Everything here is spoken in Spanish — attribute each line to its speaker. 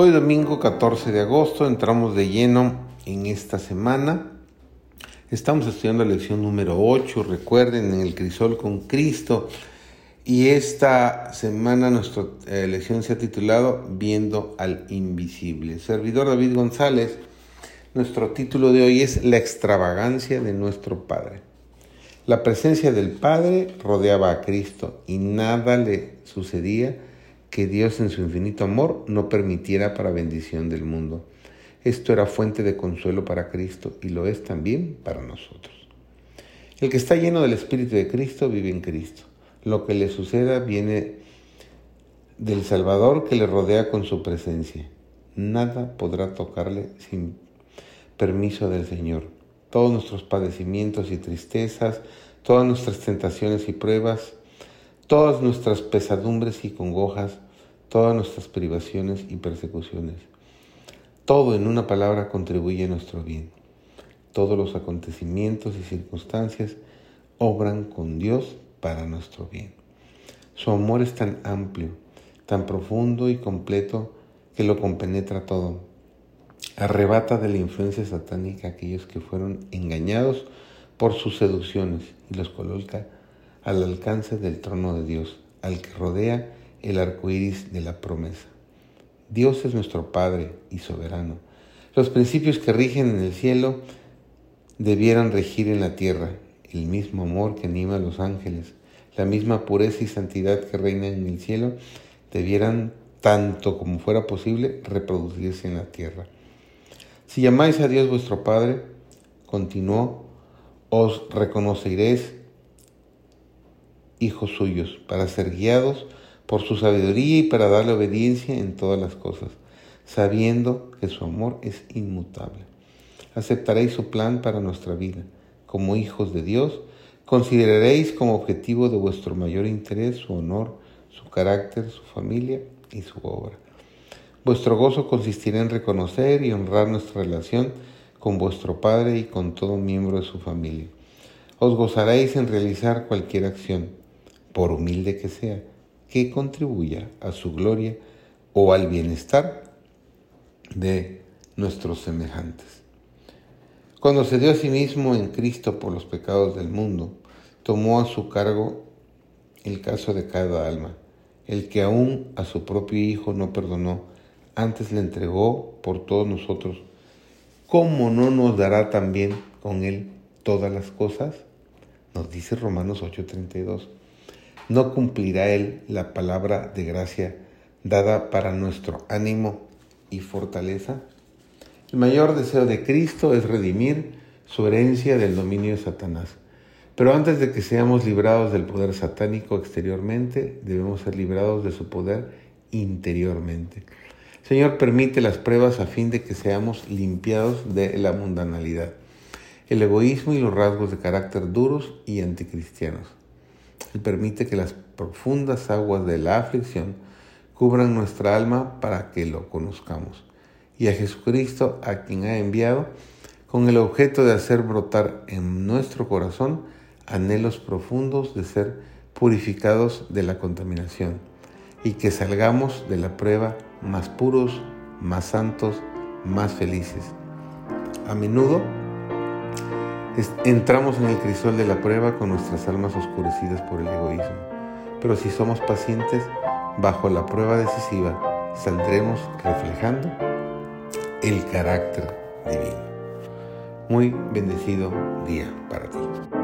Speaker 1: Hoy domingo 14 de agosto entramos de lleno en esta semana. Estamos estudiando la lección número 8, recuerden, en el crisol con Cristo. Y esta semana nuestra eh, lección se ha titulado Viendo al Invisible. Servidor David González, nuestro título de hoy es La extravagancia de nuestro Padre. La presencia del Padre rodeaba a Cristo y nada le sucedía que Dios en su infinito amor no permitiera para bendición del mundo. Esto era fuente de consuelo para Cristo y lo es también para nosotros. El que está lleno del Espíritu de Cristo vive en Cristo. Lo que le suceda viene del Salvador que le rodea con su presencia. Nada podrá tocarle sin permiso del Señor. Todos nuestros padecimientos y tristezas, todas nuestras tentaciones y pruebas, todas nuestras pesadumbres y congojas, todas nuestras privaciones y persecuciones. Todo en una palabra contribuye a nuestro bien. Todos los acontecimientos y circunstancias obran con Dios para nuestro bien. Su amor es tan amplio, tan profundo y completo que lo compenetra todo. Arrebata de la influencia satánica a aquellos que fueron engañados por sus seducciones y los coloca al alcance del trono de Dios, al que rodea el arco iris de la promesa. Dios es nuestro Padre y soberano. Los principios que rigen en el cielo debieran regir en la tierra, el mismo amor que anima a los ángeles, la misma pureza y santidad que reina en el cielo, debieran, tanto como fuera posible, reproducirse en la tierra. Si llamáis a Dios vuestro Padre, continuó, os reconoceréis hijos suyos, para ser guiados por su sabiduría y para darle obediencia en todas las cosas, sabiendo que su amor es inmutable. Aceptaréis su plan para nuestra vida. Como hijos de Dios, consideraréis como objetivo de vuestro mayor interés su honor, su carácter, su familia y su obra. Vuestro gozo consistirá en reconocer y honrar nuestra relación con vuestro Padre y con todo miembro de su familia. Os gozaréis en realizar cualquier acción por humilde que sea, que contribuya a su gloria o al bienestar de nuestros semejantes. Cuando se dio a sí mismo en Cristo por los pecados del mundo, tomó a su cargo el caso de cada alma, el que aún a su propio Hijo no perdonó, antes le entregó por todos nosotros, ¿cómo no nos dará también con él todas las cosas? Nos dice Romanos 8:32. ¿No cumplirá Él la palabra de gracia dada para nuestro ánimo y fortaleza? El mayor deseo de Cristo es redimir su herencia del dominio de Satanás. Pero antes de que seamos librados del poder satánico exteriormente, debemos ser librados de su poder interiormente. Señor, permite las pruebas a fin de que seamos limpiados de la mundanalidad, el egoísmo y los rasgos de carácter duros y anticristianos. Él permite que las profundas aguas de la aflicción cubran nuestra alma para que lo conozcamos. Y a Jesucristo, a quien ha enviado, con el objeto de hacer brotar en nuestro corazón anhelos profundos de ser purificados de la contaminación y que salgamos de la prueba más puros, más santos, más felices. A menudo entramos en el crisol de la prueba con nuestras almas oscurecidas por el egoísmo. Pero si somos pacientes, bajo la prueba decisiva, saldremos reflejando el carácter divino. Muy bendecido día para ti.